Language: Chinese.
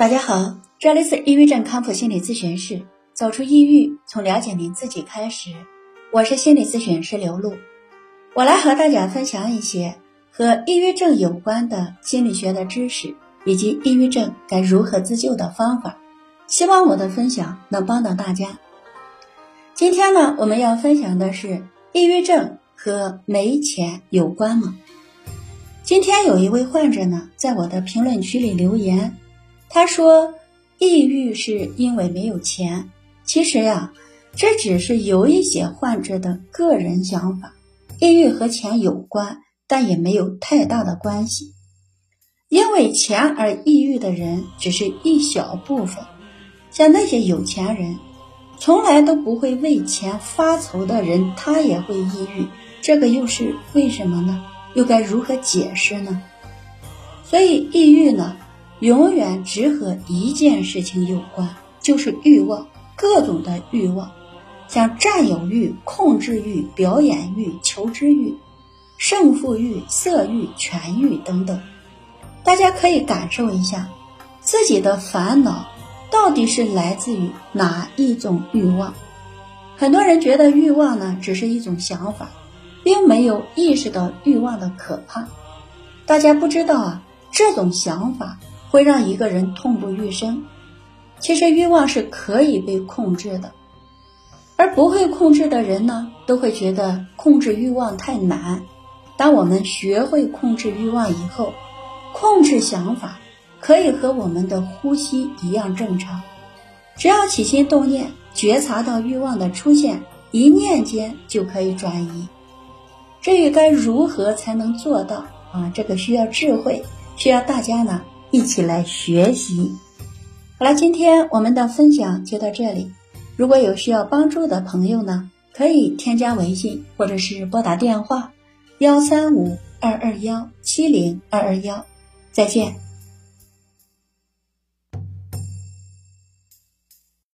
大家好，这里是抑郁症康复心理咨询室。走出抑郁，从了解您自己开始。我是心理咨询师刘露，我来和大家分享一些和抑郁症有关的心理学的知识，以及抑郁症该如何自救的方法。希望我的分享能帮到大家。今天呢，我们要分享的是抑郁症和没钱有关吗？今天有一位患者呢，在我的评论区里留言。他说：“抑郁是因为没有钱。其实呀，这只是有一些患者的个人想法。抑郁和钱有关，但也没有太大的关系。因为钱而抑郁的人只是一小部分。像那些有钱人，从来都不会为钱发愁的人，他也会抑郁。这个又是为什么呢？又该如何解释呢？所以，抑郁呢？”永远只和一件事情有关，就是欲望，各种的欲望，像占有欲、控制欲、表演欲、求知欲、胜负欲、色欲、权欲等等。大家可以感受一下，自己的烦恼到底是来自于哪一种欲望？很多人觉得欲望呢，只是一种想法，并没有意识到欲望的可怕。大家不知道啊，这种想法。会让一个人痛不欲生。其实欲望是可以被控制的，而不会控制的人呢，都会觉得控制欲望太难。当我们学会控制欲望以后，控制想法可以和我们的呼吸一样正常。只要起心动念，觉察到欲望的出现，一念间就可以转移。至于该如何才能做到啊？这个需要智慧，需要大家呢。一起来学习。好了，今天我们的分享就到这里。如果有需要帮助的朋友呢，可以添加微信或者是拨打电话幺三五二二幺七零二二幺。再见。